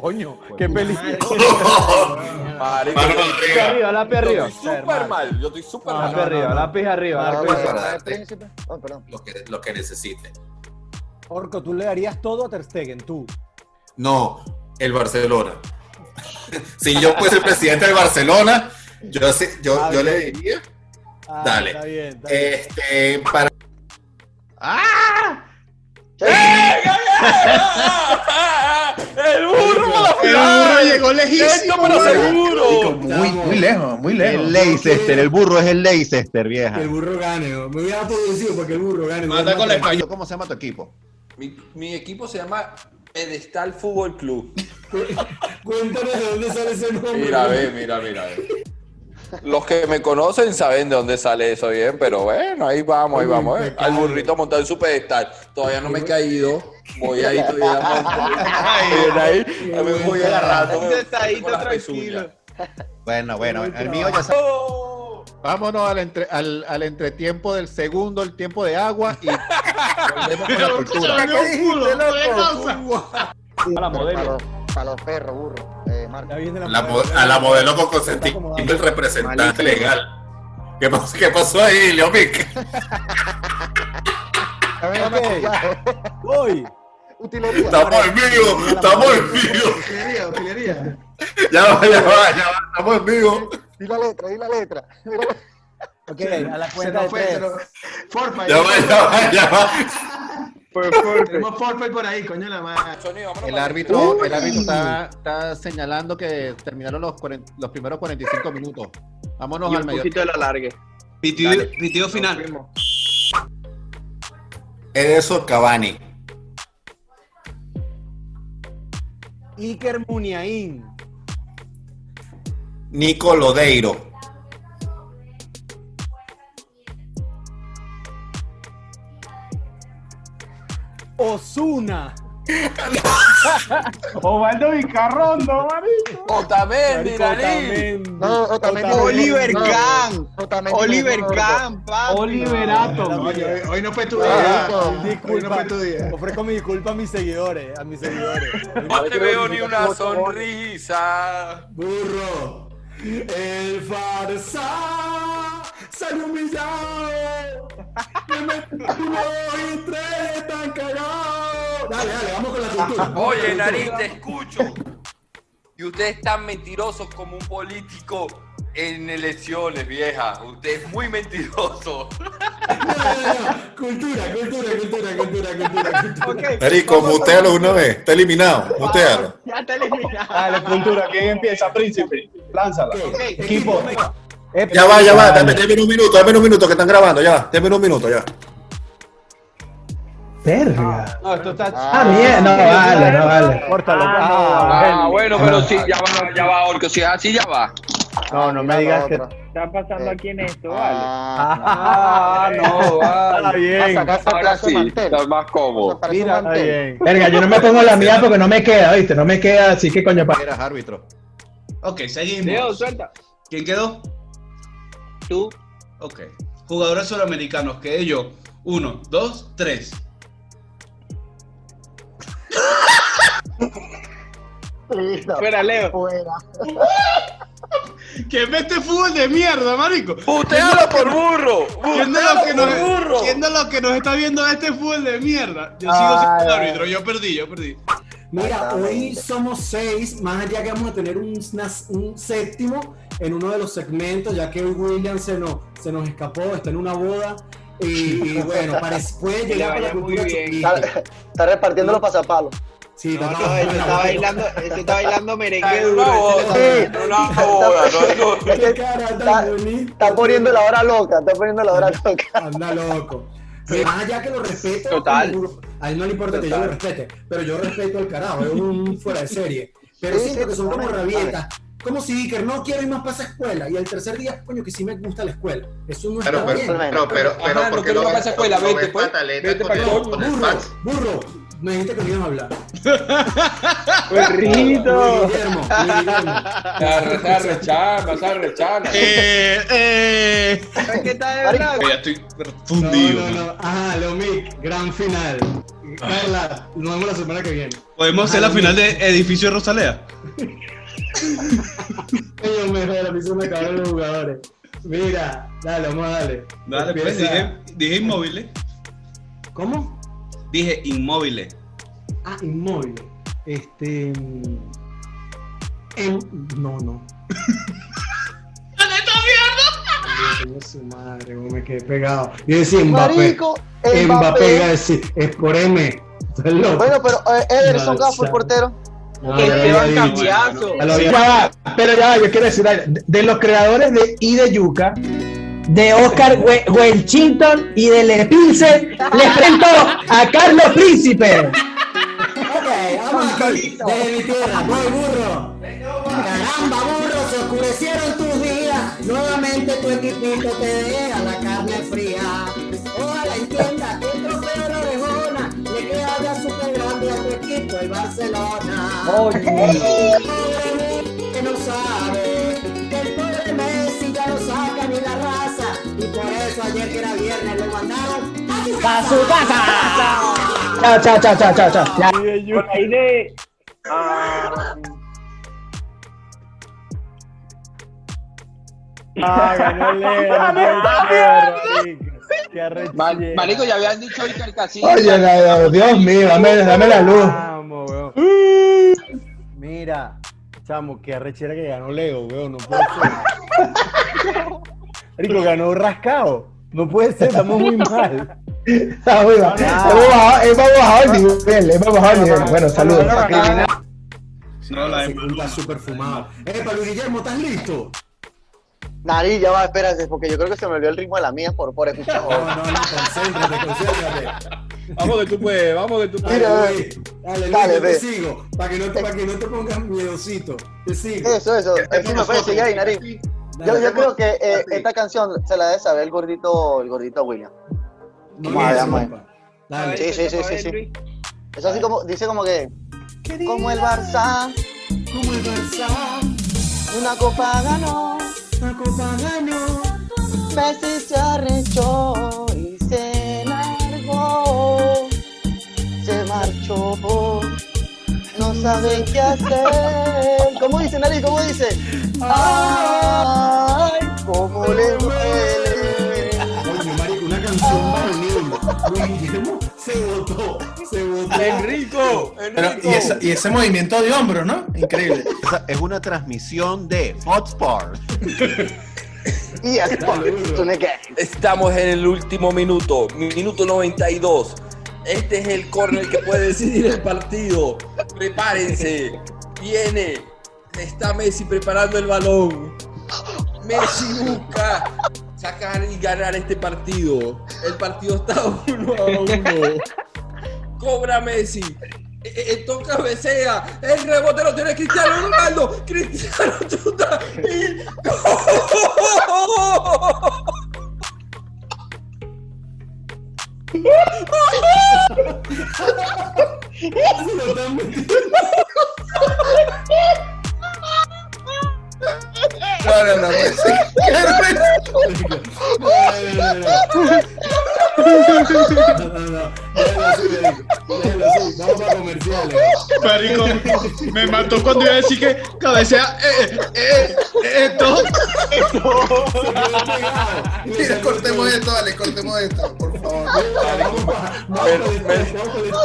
Coño, qué peligro. Marico, Mano arriba, lápiz yo arriba. estoy súper mal. Yo estoy súper mal. arriba, lápiz arriba. Ah, lápiz bueno, arriba. Oh. Lo que, lo que necesite. Orco, tú le darías todo a Ter Stegen, tú. No, el Barcelona. si yo fuese el presidente del Barcelona, yo, sí- yo, Ah, yo le diría, Ah, Dale. Está bien, está bien. este, para ¡El burro a la El final! burro llegó lejísimo. ¡Esto, pero seguro! Muy, muy lejos, muy lejos. El Leicester, el burro es el Leicester, vieja. Que el burro gane. ¿no? Me hubiera producido para que el burro gane. Mata con la española. ¿Cómo se llama tu equipo? Mi, mi equipo se llama Pedestal Fútbol Club. Cuéntanos de dónde sale ese nombre. Mira, ve, mira, mira. ve. Los que me conocen saben de dónde sale eso bien, pero bueno, ahí vamos, ahí vamos. ¿eh? Al burrito montado en su pedestal. Todavía no me he caído. Voy ahí todavía. ahí, ahí me voy agarrando. tranquilo. Bueno, bueno, el mío ya sabe. ¡Oh! Vámonos al, entre- al, al entretiempo del segundo, el tiempo de agua y volvemos con la cultura. A la Para modelo. los, para los perros, burro. Eh, la la, mo- a la modelo con consentimiento del representante legal. ¿Qué pasó, qué pasó ahí, Leomic? A. Voy. Utilería. Estamos en vivo, estamos en vivo. Utilería, utilería. Ya va, ya va, ya va, estamos en vivo. Di la letra, di la letra. Ok, a la cuenta de tres. Ya va, ya va, ya va. Tenemos Fortnite por ahí, coño la madre. Sonido, El árbitro, el árbitro está, está señalando que terminaron los, primeros 45 minutos. Vámonos Y al un medio. poquito de la largue. Pitido, pitido final. Eso, Cavani. Iker Muniain. Nico Lodeiro. Osuna. Osvaldo Vicarrondo, marico. Otamendi. Otamendi. No, Otamendi. Oliver No, Kahn. Otamendi. Oliver. Kahn, papi. Oliverato. Hoy, hoy no fue tu Ah, día. Hoy no Disculpa. fue tu día. Ofrezco mi disculpa a mis seguidores, a mis seguidores. No te veo ni una sonrisa. Burro. El farsa salió humillado. Me metí y tres tan cagado. Dale, dale, vamos con la cultura. Oye, nariz, te escucho. Y ustedes están mentirosos como un político en elecciones, vieja. Usted es muy mentiroso. No, no, no. Cultura, cultura, cultura, cultura, cultura, cultura. Erico, mutealo una vez. Está eliminado. Mutealo. Ya está eliminado. Dale, cultura, ¿quién empieza? Príncipe, lánzala. Equipo. Ya va, ya va. Dame, dame un minuto, dame un minuto que están grabando. Ya, dame un minuto, ya. Verga. No, esto está. Ah, bien, no vale, no vale. Córtalo. Ah, bueno, pero sí, ya va, ya va, Orco. Si es así, ya va. No, no me digas que. está pasando aquí en esto, Ah, Ah, no, Está vale. bien. a sacar Ahora sí, mantel. está más cómodo. Mira, está bien. Verga, yo no me pongo la mía porque no me queda, ¿viste? No me queda, así que coño, pa. Eras árbitro. Ok, Leo, seguimos. suelta. ¿Quién quedó? Tú. Ok. Jugadores suramericanos, quedé yo. Uno, dos, tres. Listo. Fuera, Leo. Fuera. ¿Quién ve este fútbol de mierda, marico? ¡Putealo por burro! ¿Quién de, ¡Putealo los que por nos, burro! ¿Quién de los que está viendo este fútbol de mierda? Yo sigo siendo el árbitro, yo perdí, yo perdí. Mira, hoy somos seis, más allá que vamos a tener un, séptimo en uno de los segmentos, ya que hoy William se nos, se nos escapó, está en una boda. Y, y bueno, parece, puede Le llegar a la cultura bien. choquista. Está, está repartiendo los pasapalos. Sí, No, está- no, este está bailando, este está bailando merengue En duro. está- no, no. Poniendo la hora loca, está poniendo la hora loca. Anda loco. Pero más allá que lo respeto, Total. a él no le importa que yo lo respete, pero yo respeto al carajo, es un fuera de serie. Pero Sí, siento sí, que son como rabietas. Como si Iker no quiere ir más para esa escuela y el tercer día, coño, que sí me gusta la escuela. Eso no Pero, está pero, bien. pero, pero, pero, Ajá, no ¿por qué quiero para esa escuela, vete, pues. Vete para el- burro, burro, Me dijiste que no ibas a hablar. Perrito. Guillermo, Guillermo. Se arrechando, se arrechando. Eh, eh. ¿Sabes qué verdad? Ya estoy No, fundido. no, no. Ajá, Leomic, gran final. Carla, nos vemos la semana que viene. Podemos hacer la final de Edificio de Rosalea. Ellos me jodan, a mí se me acabaron los jugadores. Mira, dale, vamos a darle. Dale, pues Empieza- dije, dije inmóviles. ¿Cómo? Dije inmóviles. Ah, inmóvil. Este. mm, em- no, no. Coño, su madre, cómo me quedé pegado. Yo decía Mbappé. Marico, Mbappé iba a Mbappé. decir, es por M. Bueno, pero eh, Ederson No, Gafo, el portero. No, Esteban. Cambiazo. Pero ya yo quiero decir De los creadores de I de Yuca, de Oscar We- Wellington y de Le Pilsen, les presento a Carlos Príncipe. Ok, vamos. Desde mi tierra, voy burro. Caramba, burro, se oscurecieron tus días. Nuevamente tu equipito te deja la carne fría. Ojalá entienda que el trofeo de orejona le queda ya súper grande a tu equipo, el Barcelona. Pobre que no sabe eso ayer que era viernes lo mandaron a su A su casa. Chao, chao, chao, chao, chao, chao. Ya. Por ahí de. Ah, Ah, ganó Leo. marico. Ya habían dicho hoy que el casino. Oye, no, Dios mío, dame, dame la luz. Vamos, weón. Mira, chamo, qué arrechera que ganó Leo, weón. No puede ser. Marico, ganó rascado. No puede ser, estamos muy mal. Está muy bajo. Hemos bajado, hemos bajado el nivel, hemos bajado el nivel. Bueno, saludos. No, la de Está súper fumado. Epa, Luis Guillermo, ¿estás listo? Nariz, ya va, espérate, porque yo creo que se me olvidó el ritmo de la mía por, por escuchar. No, no, no, concéntrate, concéntrate. Vamos que tú puedes, vamos que tú Dale, Mira, Luis, dale, Dale, yo te ve. sigo, para que, no te, para que no te pongas miedosito. Te sigo. Eso, eso. Eh, sí me puedes seguir ahí, Nariz. Yo, yo creo que eh, esta canción se la debe saber el gordito, el gordito William. No. Dale. Sí, sí, sí, sí, sí. Es así como, dice como que, como el Barça, Como el Barça, una copa ganó, la copa ganó. Messi se arrechó y se largó, se marchó, no sabe qué hacer. ¿Cómo dice, Nariz? ¿Cómo dice? Ay, cómo le duele. Oye, marico, una canción varonil. Luis Guillermo se votó, se votó. Enrico, Pero, y, esa- y ese movimiento de hombros, ¿no? Increíble. Esa es una transmisión de Hotspot. Y burro. Estamos en el último minuto, minuto 92. Este es el corner que puede decidir el partido. Prepárense. Viene. Está Messi preparando el balón. Messi busca sacar y ganar este partido. El partido está uno a uno. Cobra Messi. Eh, eh, toca Besea. El rebote lo tiene Cristiano Ronaldo. Cristiano chuta. Y... No, no, no. Así. Vamos a comerciales. Marico, me mató cuando iba a decir que cabecea eh, eh, eh, esto. Quedó pegado. Mira, cortemos esto, dale, cortemos esto, por favor.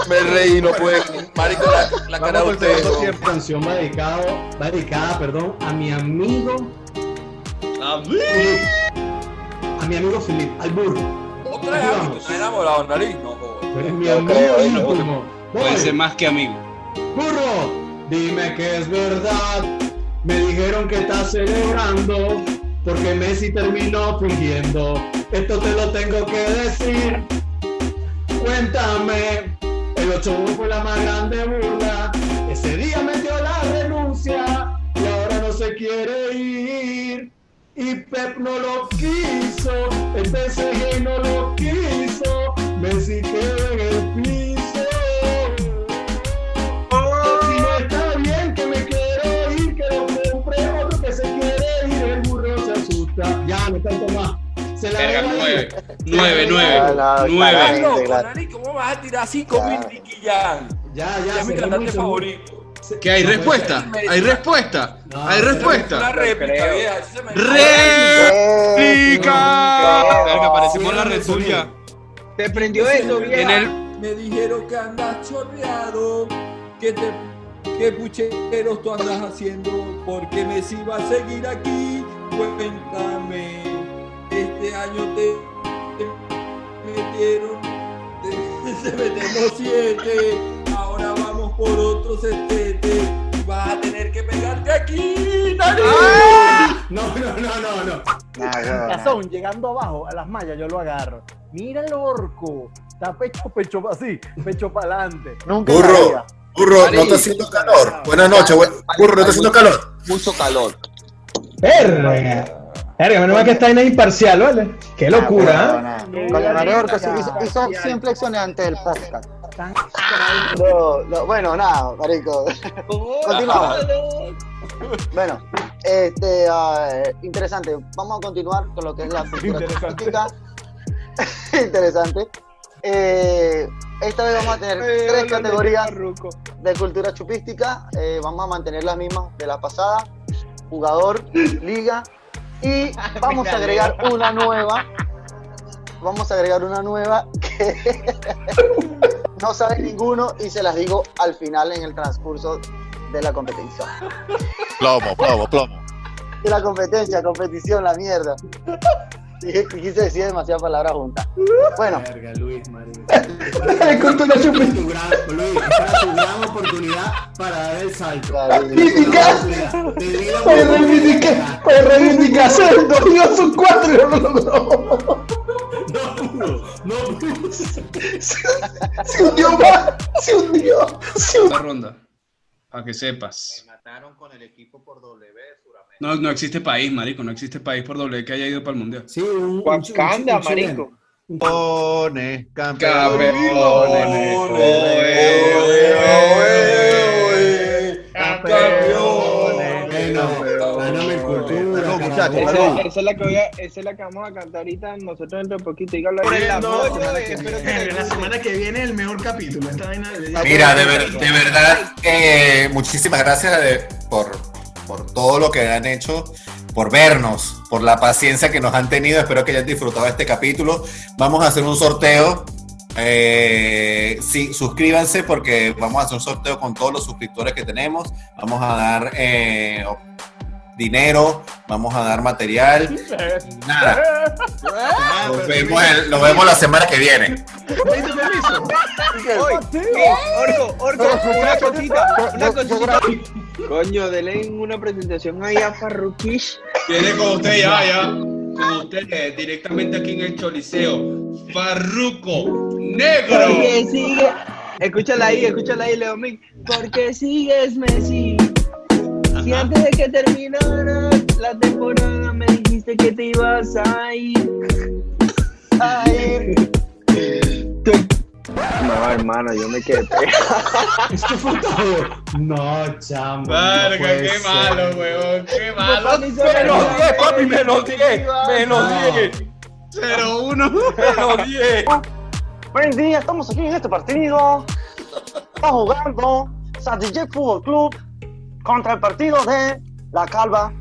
Me- reí, no puede. Marico, la, la cara de ¿no? tiempo. canción va dedicada, perdón, a mi amigo, A mí. Filip. A mi amigo Filip, al burro. Otra vez, ¿estás enamorado, nariz? No, eres mi amigo creo, ¿eh? Puede ser más que amigo. Burro, dime que es verdad. Me dijeron que estás celebrando porque Messi terminó fingiendo. Esto te lo tengo que decir. Cuéntame, el 8 fue la más grande burla. Ese día metió la renuncia y ahora no se quiere ir. Y Pep no lo quiso, el PSG no lo quiso, Messi quedó en el piso. Oh. Si no está bien, que me quiero ir, que lo compré otro que se quiere ir, el burro se asusta. Ya, no tanto más. Se la Verga, 9, 9, 9, 9. ¿Cómo vas a tirar 5 mil, Nicky Jan? Ya, Ya ya, es mi cantante favorito. ¿Qué hay respuesta? ¿Hay respuesta? ¿Hay Una respuesta? réplica, vieja. eso se me- ¡Réplica! Verga, parecemos la ya. Te prendió eso, En vieja. el Me dijeron que andas chorreado, que te que pucheros tú andas haciendo, porque Messi va a seguir aquí. Cuéntame, este año te, te metieron, te- se metemos siete, por otro setete, y vas a tener que pegarte aquí, Nani. No, no, no, no, no. Razón, llegando abajo a las mallas, yo lo agarro. Mira el orco. Está pecho, pecho así, pecho para adelante. Nunca la Burro, burro, no está haciendo calor. Buenas noches, buen- burro, no está haciendo calor. Mucho calor. Verga. Verga, menos mal que está en imparcial, ¿vale? Qué locura, ¿eh? Nah, nah. Coño, Mario Orco sí hizo, hizo 100 flexiones antes del podcast. No, no, bueno, nada, marico. Continuamos. Bueno, este, ah, interesante. Vamos a continuar con lo que es la cultura chupística. interesante. Eh, esta vez vamos a tener tres categorías de cultura chupística. Eh, vamos a mantener las mismas de la pasada. Jugador, liga. Y vamos a agregar una nueva. Vamos a agregar una nueva que no sabe ninguno y se las digo al final en el transcurso de la competencia. Plomo, plomo, plomo. De la competencia, competición, la mierda. Dije- Quise decir demasiadas palabras juntas. Bueno, Verga, Luis, chupística. es tu gran, Luis, era tu gran oportunidad para dar el salto. di la Para reivindicar, para reivindicarse torneo son cuatro y no lo logró. No pudo, no pudo. Se hundió más, se hundió, se hundió. Ronda. Para que sepas. mataron con el equipo por W. No, no existe país, marico. No existe país por doble que haya ido para el mundial. Sí, un, Wakanda, marico. Campeones, Campeones. Bueno, Esa, esa es la que voy a, esa es la que vamos a cantar ahorita nosotros dentro de poquito. Dígalo ahí. Por el amor La semana que La semana que viene el mejor capítulo. Esta vaina de- Mira, de, ver- de verdad, eh, muchísimas gracias de- por, por todo lo que han hecho, por vernos, por la paciencia que nos han tenido. Espero que hayan disfrutado este capítulo. Vamos a hacer un sorteo. Eh, sí, suscríbanse porque vamos a hacer un sorteo con todos los suscriptores que tenemos. Vamos a dar eh, dinero, vamos a dar material. Nada. Nos vemos, el- nos vemos la semana que viene. Orco, Orco, una cosita, una cosita. Coño, denle una presentación ahí a Farrukish. Viene con usted ya, ya. Con usted eh, directamente aquí en el Choliseo. Farruco Negro. Porque sigue. Escúchala ahí, escúchala ahí, Leo Mick. Porque sigues Messi. Si antes de que terminara la temporada me dijiste que te ibas a ir. A ir. No, hermano, yo me quedé Esto fue todo. No, chamo. no Verga, puede qué ser. malo, weón. Qué malo. Menos 10, papi, menos 10. Menos 10. 0-1. Menos 10. buen día, estamos aquí en este partido. Está jugando Sadijek Fútbol Club contra el partido de La Calva,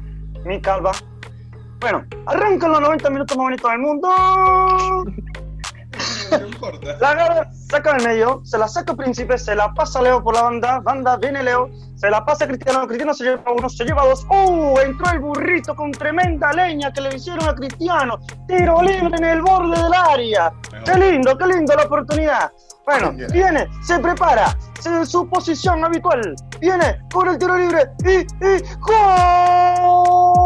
mi Calva. Bueno, arrancan los 90 minutos más bonitos del mundo. No importa. La agarra, saca del medio, se la saca Príncipe, se la pasa Leo por la banda, banda, viene Leo, se la pasa Cristiano, Cristiano se lleva uno, se lleva dos, ¡uh! Entró el burrito con tremenda leña que le hicieron a Cristiano, tiro libre en el borde del área, qué lindo, qué lindo la oportunidad. Bueno, viene, se prepara, se, su posición habitual, viene por el tiro libre y, y ¡Gol!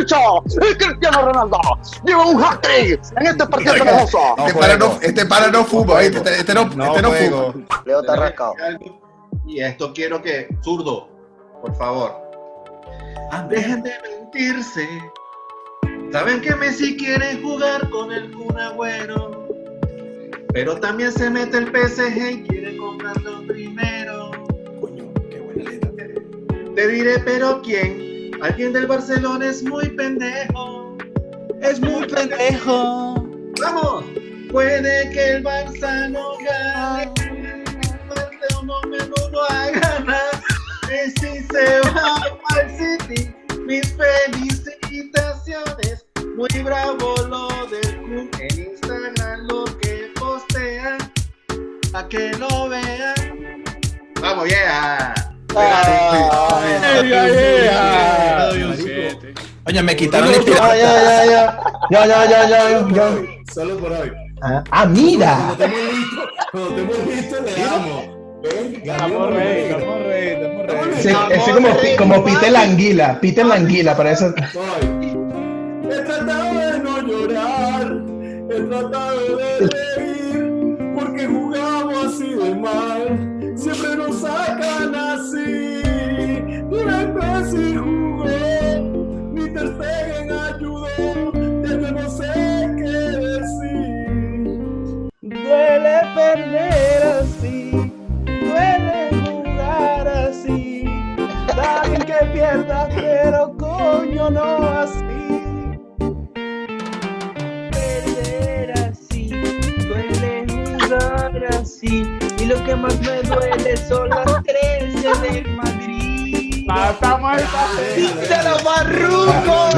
¡Y Cristiano Ronaldo! ¡Lleva un hat-trick en este partido hermoso! Este para no, este para no. Este, este no, este no juego. fuma. Leo está rascado. Y esto quiero que, zurdo, por favor. Dejen de mentirse. Saben que Messi quiere jugar con el Kun Agüero, pero también se mete el PSG y quiere comprarlo primero. Coño, qué buena letra. Te diré, pero ¿quién? Alguien del Barcelona es muy pendejo. Es muy pendejo. ¡Vamos! Puede que el Barça no gane, Mateo no menudo a ganar. Messi se va Oye, me quitaron Ya, el ya, ya, ya. Ya, ya, ya, ya, ya. Solo por hoy. Ah, ah, mira. Cuando estemos listos, cuando estemos listos, le damos. Ven, Estamos ready, estamos ready, estamos ready. Sí, así como, como Peter la anguila. Peter la anguila, para eso. He tratado de no llorar, he tratado de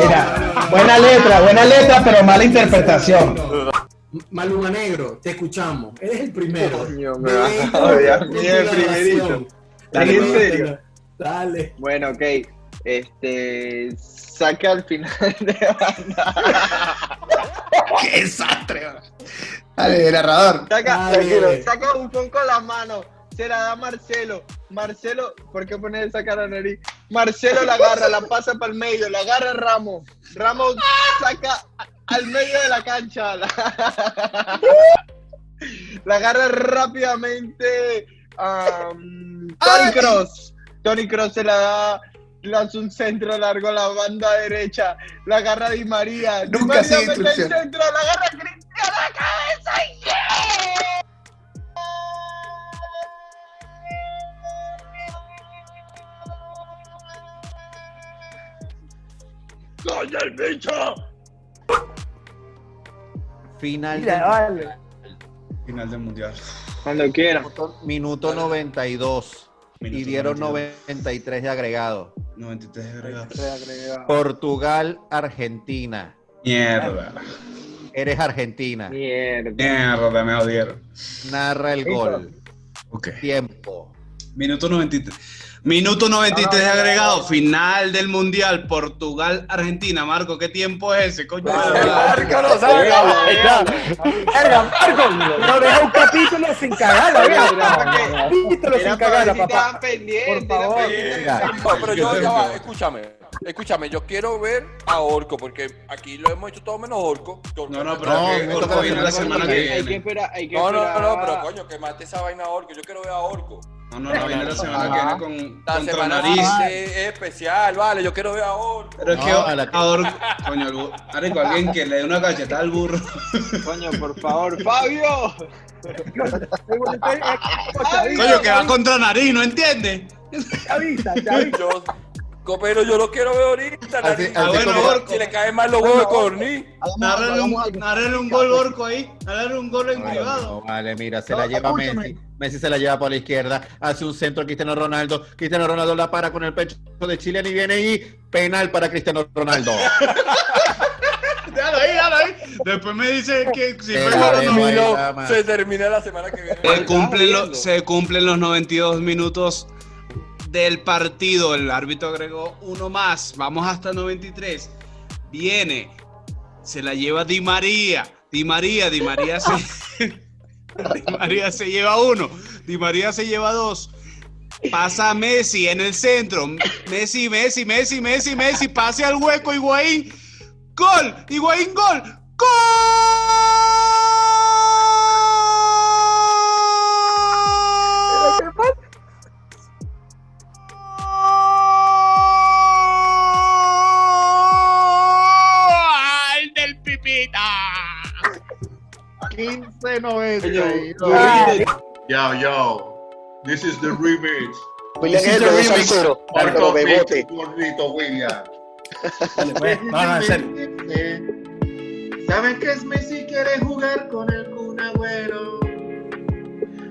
Mira, buena letra, buena letra, pero mala interpretación. Maluma Negro, te escuchamos. Eres el primero. Coño, me a odiar. el primerito. ¿Estás en serio? Dale. Bueno, ok. Este. Saca al final de banda. ¡Qué desastre! Dale, narrador. Saca, Dale. saca un con con la mano. Se la da Marcelo. Marcelo, ¿por qué poner esa cara nariz? Marcelo la agarra, la pasa para el medio, la agarra Ramos. Ramos saca al medio de la cancha. La, la agarra rápidamente. um, Tony Cross. Tony Cross se la da. Lanza un centro largo a la banda derecha. La agarra Di María. Di Nunca María sigue mete el centro. La agarra Cristiano a la cabeza. y ¡yeah! ¡Coño el bicho! Final Mira, del- vale. Final del mundial. Cuando quiera. minuto 92 y dieron 92. 93 de agregado. 93 agregados. Portugal, Argentina. Mierda. Eres Argentina. Mierda. Mierda, me odiaron. Narra el gol. Ok. Tiempo. Minuto 93. Minuto 93 de agregado. Final del mundial. Portugal, Argentina. Marco, ¿qué tiempo es ese? Coño. Marco no sabe. Verga, Marco, no deja un capítulo sin cagarla, verga. Capítulo sin cagarla, papá. Por favor. No, pero yo, escúchame. Escúchame, yo quiero ver a Orco, porque aquí lo hemos hecho todo menos Orco. No, no, pero No, que Orco viene la semana que Hay que viene. esperar, hay que No, no, no, pero coño, que mate esa vaina a Orco. Yo quiero ver a Orco. No, no, no, viene la semana que viene con, La contra semana Nariz. es especial, vale. Yo quiero ver a Orco. Pero es que No, a la que- a Orco, coño, el bu- Marico, alguien que le dé una cachetada al burro. Coño, por favor, Fabio. Coño, que va contra Nariz, ¿no entiendes? Chavista, chavista. Yo, copero, yo lo quiero ver ahorita. Así- si le caen mal los huevos de corní. Narrarle un, gol Orco ahí. Narrarle un gol en privado. no, vale, mira, se No, la lleva escúchame. Messi. Messi se la lleva por la izquierda, hace un centro a Cristiano Ronaldo. Cristiano Ronaldo la para con el pecho de Chile y viene y penal para Cristiano Ronaldo. Déjalo ahí, déjalo ahí. Después me dice que si fue no. se termina la semana que viene. Se cumplen, los, se cumplen los 92 minutos del partido. El árbitro agregó uno más. Vamos hasta 93. Viene. Se la lleva Di María. Di María, Di María se. Di María se lleva uno. Di María se lleva dos. Pasa Messi en el centro. Messi, Messi, Messi, Messi, Messi. Pase al hueco, Higuaín. ¡Gol! ¡Higuaín, gol! ¡Gol! Yo, yo. This is the remix. William es el de salsero, Marco bebote. Gordito William. pues. No, no, en serio. Saben que es Messi quiere jugar con el Kun Agüero.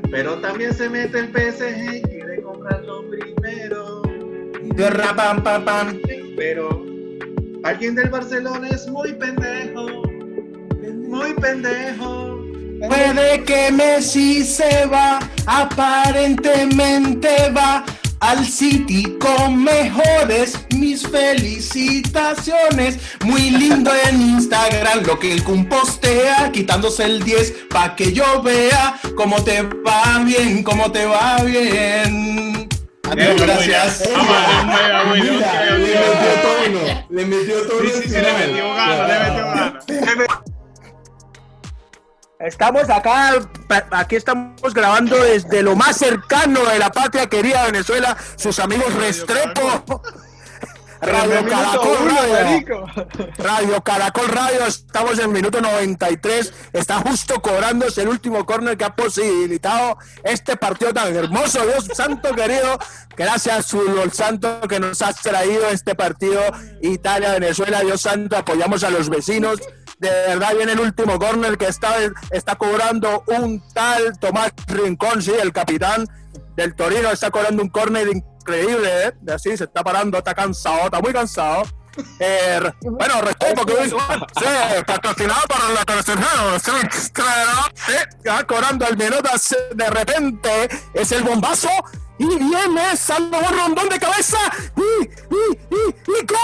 Pero también se mete el PSG y quiere comprarlo primero. Pam, pam, pam. Pero alguien del Barcelona es muy pendejo. Muy pendejo. Puede que Messi se va, aparentemente va al City con mejores. Mis felicitaciones. Muy lindo en Instagram lo que el Kun postea, quitándose el 10 pa' que yo vea cómo te va bien, cómo te va bien. Adiós, gracias. Le metió tono. Le metió tono. Sí, sí, sí, le metió gana, le metió gana. Estamos acá, aquí estamos grabando desde lo más cercano de la patria querida Venezuela, sus amigos Restrepo, Radio Caracol Radio, Radio Caracol Radio, estamos en el minuto 93, está justo cobrándose el último córner que ha posibilitado este partido tan hermoso, Dios santo querido, gracias Fútbol Santo que nos has traído este partido. Italia-Venezuela, Dios santo, apoyamos a los vecinos, de verdad viene el último córner que está, está cobrando un tal Tomás Rincón, sí, el capitán del Torino, está cobrando un córner increíble, ¿eh? De así se está parando, está cansado, está muy cansado. Eh, bueno, respeto que hoy, sí, patrocinado por la tercera, sí, ya cobrando el minuto, de repente es el bombazo y viene Salvador Rondón de cabeza y, y, y, y ¡gol!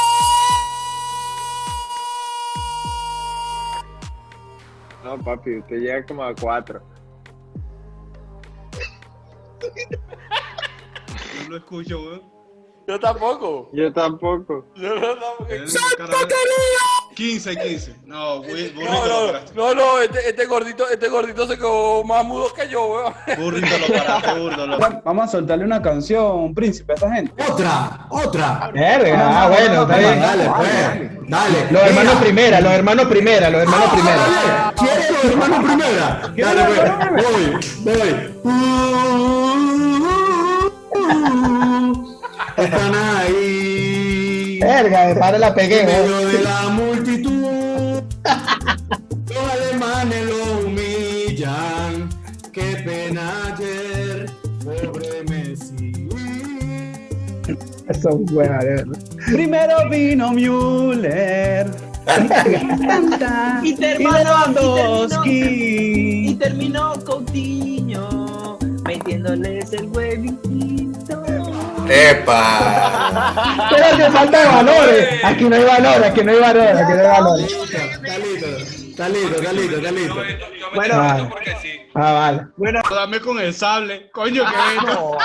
No, papi, usted llega como a cuatro. No lo escucho, weón. Yo tampoco. Yo tampoco. Yo no, tampoco. 15, 15. No, güey, burrito No, lo no, paraste. no, no, este, este gordito, este gordito se quedó más mudo que yo, weón. Burrito lo paraste, burrito lo Vamos a soltarle una canción, príncipe, a esta gente. Otra, otra. Verga, ah, bueno, está bien. Dale, pues. Dale. Los hermanos primera, los hermanos primera, los hermanos primera. ¿Quieres los hermanos primera? Dale, pues. Voy, voy. Están ahí. Verga, de para la pegué, En medio de la multitud. Los alemanes lo humillan. Qué pena ayer. Pobre Messi. Eso es buena, de verdad. Primero vino Müller. Y terminó, Lewandowski. y terminó Coutinho metiéndoles el huevito. ¡Epa! Pero que falta de valores. Aquí no hay valores, aquí no hay valores, aquí no hay valores. Está listo, está listo, está listo. Bueno, Vale. Ah, vale. bueno, Dame con el sable. Coño, que esto.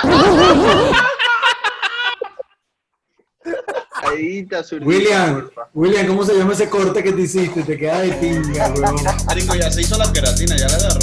ahí está su William, William, ¿cómo se llama ese corte que te hiciste? Te queda de pinga, weón. Marico, ya se hizo la queratina, ya le agarró.